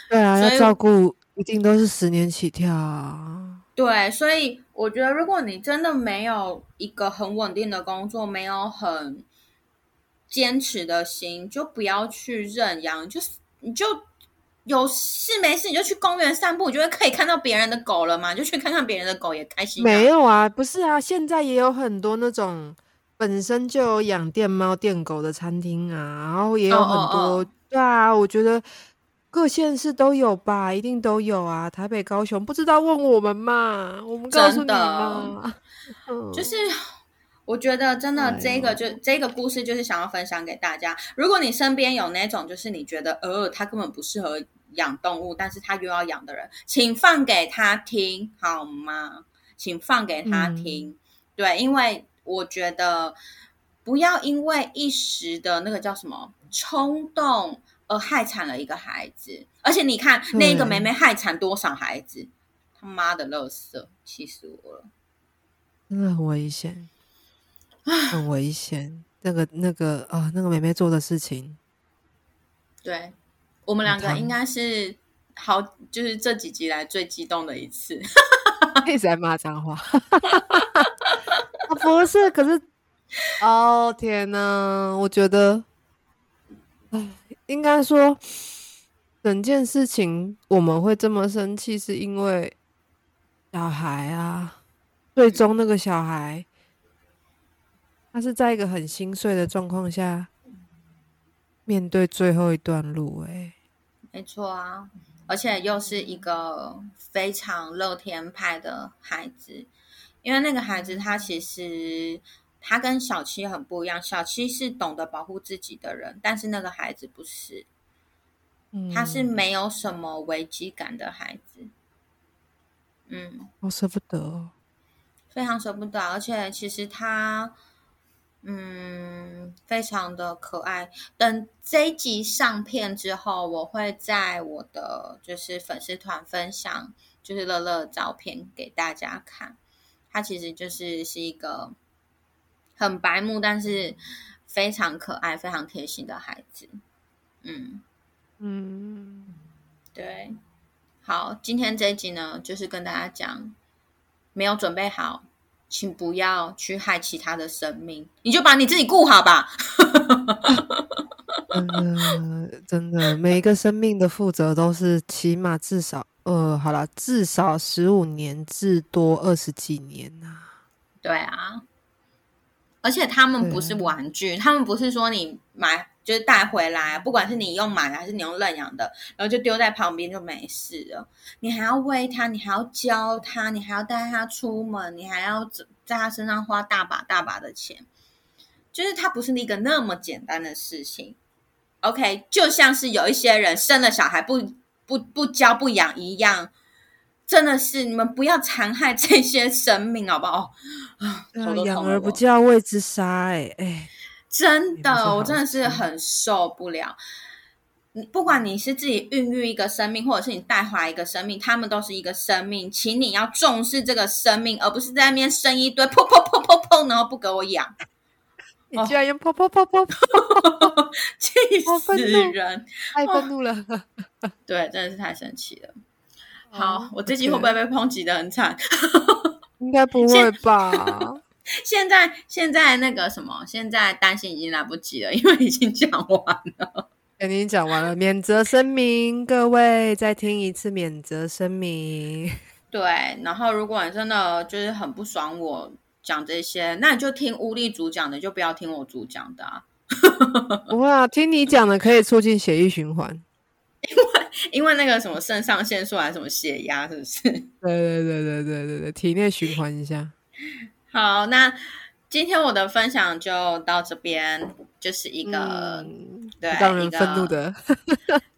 [SPEAKER 2] 对啊，要照顾一定都是十年起跳啊。
[SPEAKER 1] 对，所以我觉得，如果你真的没有一个很稳定的工作，没有很坚持的心，就不要去认养，就是你就有事没事你就去公园散步，你就会可以看到别人的狗了嘛，你就去看看别人的狗也开心、啊。
[SPEAKER 2] 没有啊，不是啊，现在也有很多那种本身就有养电猫、电狗的餐厅啊，然后也有很多，对啊，我觉得各县市都有吧，一定都有啊。台北、高雄不知道问我们嘛，我们告诉你
[SPEAKER 1] 真的
[SPEAKER 2] 嘛。(laughs) 嗯
[SPEAKER 1] 就是我觉得真的
[SPEAKER 2] 哎
[SPEAKER 1] 这个就、这个故事就是想要分享给大家。如果你身边有那种就是你觉得呃他根本不适合养动物，但是他又要养的人，请放给他听好吗？请放给他听。对，因为我觉得不要因为一时的那个叫什么冲动而害惨了一个孩子。而且你看，那个妹妹害惨多少孩子？他妈的，乐色，气死我了！
[SPEAKER 2] 真的很危险，很危险。那个、那个啊，那个妹妹做的事情，
[SPEAKER 1] 对我们两个应该是好，就是这几集来最激动的一次，(laughs)
[SPEAKER 2] 一直在骂脏话。(laughs) 不是，可是，哦天哪！我觉得，应该说，整件事情我们会这么生气，是因为小孩啊，最终那个小孩。他是在一个很心碎的状况下面对最后一段路，哎，
[SPEAKER 1] 没错啊，而且又是一个非常乐天派的孩子，因为那个孩子他其实他跟小七很不一样，小七是懂得保护自己的人，但是那个孩子不是，他是没有什么危机感的孩子，
[SPEAKER 2] 嗯，我舍不得，
[SPEAKER 1] 非常舍不得，而且其实他。嗯，非常的可爱。等这一集上片之后，我会在我的就是粉丝团分享，就是乐乐照片给大家看。他其实就是是一个很白目，但是非常可爱、非常贴心的孩子。嗯嗯，对。好，今天这一集呢，就是跟大家讲，没有准备好。请不要去害其他的生命，你就把你自己顾好吧。(laughs) (laughs)
[SPEAKER 2] 真的，真的，每一个生命的负责都是起码至少，呃，好了，至少十五年至多二十几年呐。
[SPEAKER 1] 对啊，而且他们不是玩具，他们不是说你买。就是带回来，不管是你用买的还是你用认养的，然后就丢在旁边就没事了。你还要喂它，你还要教它，你还要带它出门，你还要在它身上花大把大把的钱。就是它不是一个那么简单的事情。OK，就像是有一些人生了小孩不不不教不养一样，真的是你们不要残害这些生命好不好？
[SPEAKER 2] 啊，养而不教谓之杀，哎哎。
[SPEAKER 1] 真的，我真的是很受不了。你不管你是自己孕育一个生命，或者是你带怀一个生命，他们都是一个生命，请你要重视这个生命，而不是在那边生一堆砰砰砰砰砰，然后不给我养。
[SPEAKER 2] 你居然用砰砰砰砰
[SPEAKER 1] 砰，(laughs) 气死人！
[SPEAKER 2] 太愤怒了，
[SPEAKER 1] 对，真的是太生气了。好，我这集会不会被抨击的很惨？(laughs)
[SPEAKER 2] 应该不会吧。
[SPEAKER 1] 现在现在那个什么，现在担心已经来不及了，(laughs) 因为已经讲完了。
[SPEAKER 2] 已经讲完了，免责声明，各位再听一次免责声明。
[SPEAKER 1] 对，然后如果你真的就是很不爽我讲这些，那你就听乌力主讲的，就不要听我主讲的啊。(laughs)
[SPEAKER 2] 不会啊，听你讲的可以促进血液循环，
[SPEAKER 1] 因为因为那个什么肾上腺素还是什么血压，是不是？(laughs) 对
[SPEAKER 2] 对对对对对对，体内循环一下。
[SPEAKER 1] 好，那今天我的分享就到这边，就是一个对
[SPEAKER 2] 让人愤怒的，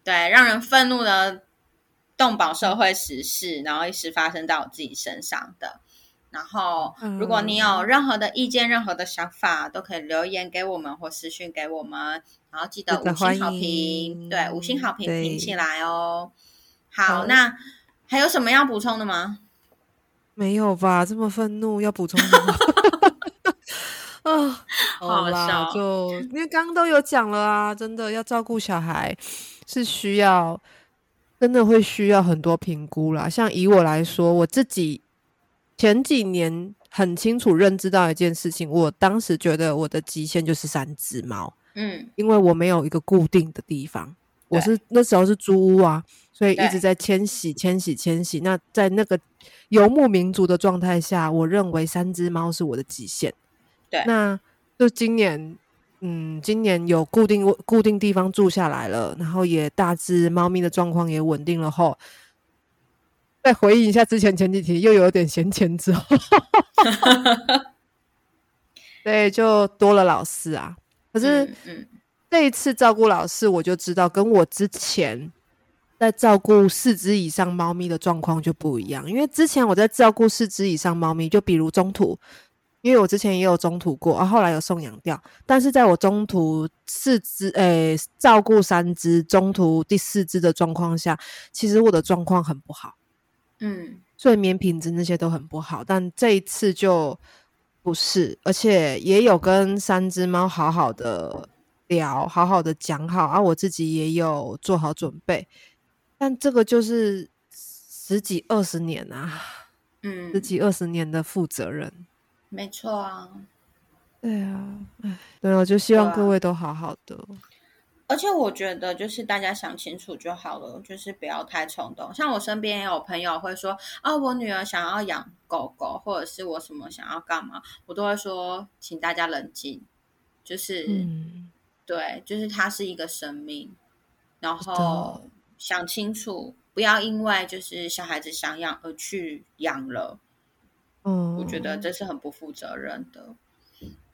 [SPEAKER 1] 对让人愤怒的动保社会时事，然后一时发生在我自己身上的。然后，如果你有任何的意见、任何的想法，都可以留言给我们或私讯给我们。然后记得五星好评，对五星好评评起来哦。好，那还有什么要补充的吗？
[SPEAKER 2] 没有吧？这么愤怒，要补充吗？(laughs) 啊，好啦，就因为刚刚都有讲了啊，真的要照顾小孩是需要，真的会需要很多评估啦。像以我来说，我自己前几年很清楚认知到一件事情，我当时觉得我的极限就是三只猫，嗯，因为我没有一个固定的地方，我是那时候是租屋啊。所以一直在迁徙、迁徙、迁徙。那在那个游牧民族的状态下，我认为三只猫是我的极限。
[SPEAKER 1] 对，
[SPEAKER 2] 那就今年，嗯，今年有固定固定地方住下来了，然后也大致猫咪的状况也稳定了后，再回忆一下之前前几题，又有点闲钱之后，对，就多了老四啊。可是，嗯，这一次照顾老四，我就知道跟我之前。在照顾四只以上猫咪的状况就不一样，因为之前我在照顾四只以上猫咪，就比如中途，因为我之前也有中途过，啊，后来有送养掉，但是在我中途四只，诶，照顾三只，中途第四只的状况下，其实我的状况很不好，
[SPEAKER 1] 嗯
[SPEAKER 2] 睡眠品质那些都很不好，但这一次就不是，而且也有跟三只猫好好的聊，好好的讲好，啊，我自己也有做好准备，但这个就是十几二十年啊，
[SPEAKER 1] 嗯
[SPEAKER 2] 十，几二十年的负责任。
[SPEAKER 1] 没错啊。
[SPEAKER 2] 对啊，哎，对啊，就希望各位都好好的。
[SPEAKER 1] 而且我觉得，就是大家想清楚就好了，就是不要太冲动。像我身边也有朋友会说，啊，我女儿想要养狗狗，或者是我什么想要干嘛，我都会说，请大家冷静，就是、
[SPEAKER 2] 嗯，
[SPEAKER 1] 对，就是它是一个生命，然
[SPEAKER 2] 是
[SPEAKER 1] 后想清楚，不要因为就是小孩子想养而去养了，
[SPEAKER 2] 嗯，
[SPEAKER 1] 我觉得这是很不负责任的。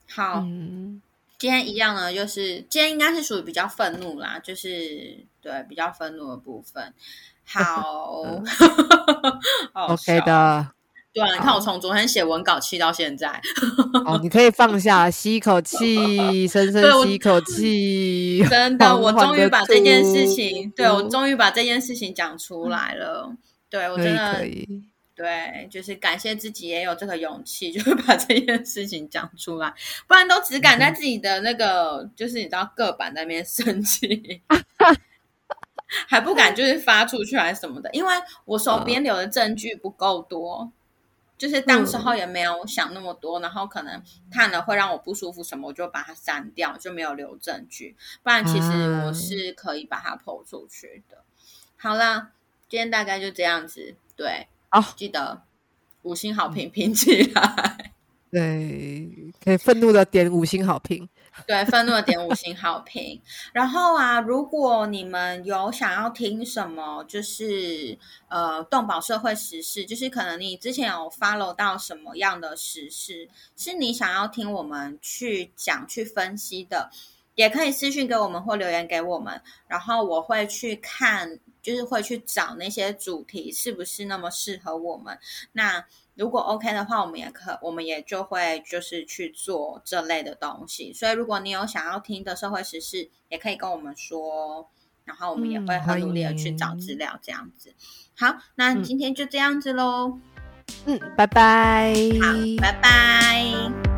[SPEAKER 1] 好，
[SPEAKER 2] 嗯，
[SPEAKER 1] 今天一样呢，就是今天应该是属于比较愤怒啦，就是对比较愤怒的部分。好 (laughs) 好
[SPEAKER 2] ，OK。的。
[SPEAKER 1] 对啊，你看我从昨天写文稿气到现在，
[SPEAKER 2] 哦，你可以放下，吸一口气，(laughs) 深深吸一口气。(laughs)
[SPEAKER 1] 真的，我终于把这件事情，对我终于把这件事情讲出来了。对我真的对，就是感谢自己也有这个勇气，就是把这件事情讲出来，不然都只敢在自己的那个，就是你知道个板那边 (laughs) 生气，还不敢就是发出去还是什么的，因为我手边留的证据不够多。就是当时候也没有想那么多，然后可能看了会让我不舒服什么，我就把它删掉，就没有留证据。不然其实
[SPEAKER 2] 啊
[SPEAKER 1] 我是可以把它抛出去的。好啦，今天大概就这样子。对，
[SPEAKER 2] 好，
[SPEAKER 1] 记得五星好评评起来。
[SPEAKER 2] 对，可以愤怒的点五星好评。
[SPEAKER 1] 对，愤怒的点五星好评。(laughs) 然后啊，如果你们有想要听什么，就是呃，动保社会时事，就是可能你之前有 follow 到什么样的时事，是你想要听我们去讲、去分析的，也可以私讯给我们或留言给我们，然后我会去看，就是会去找那些主题是不是那么适合我们。那如果 OK 的话，我们也可，我们也就会就是去做这类的东西。所以，如果你有想要听的社会时事，也可以跟我们说，然后我们也会很努力的去找资料，这样子。好，那今天就这样子喽，
[SPEAKER 2] 嗯，拜拜。
[SPEAKER 1] 好，拜拜。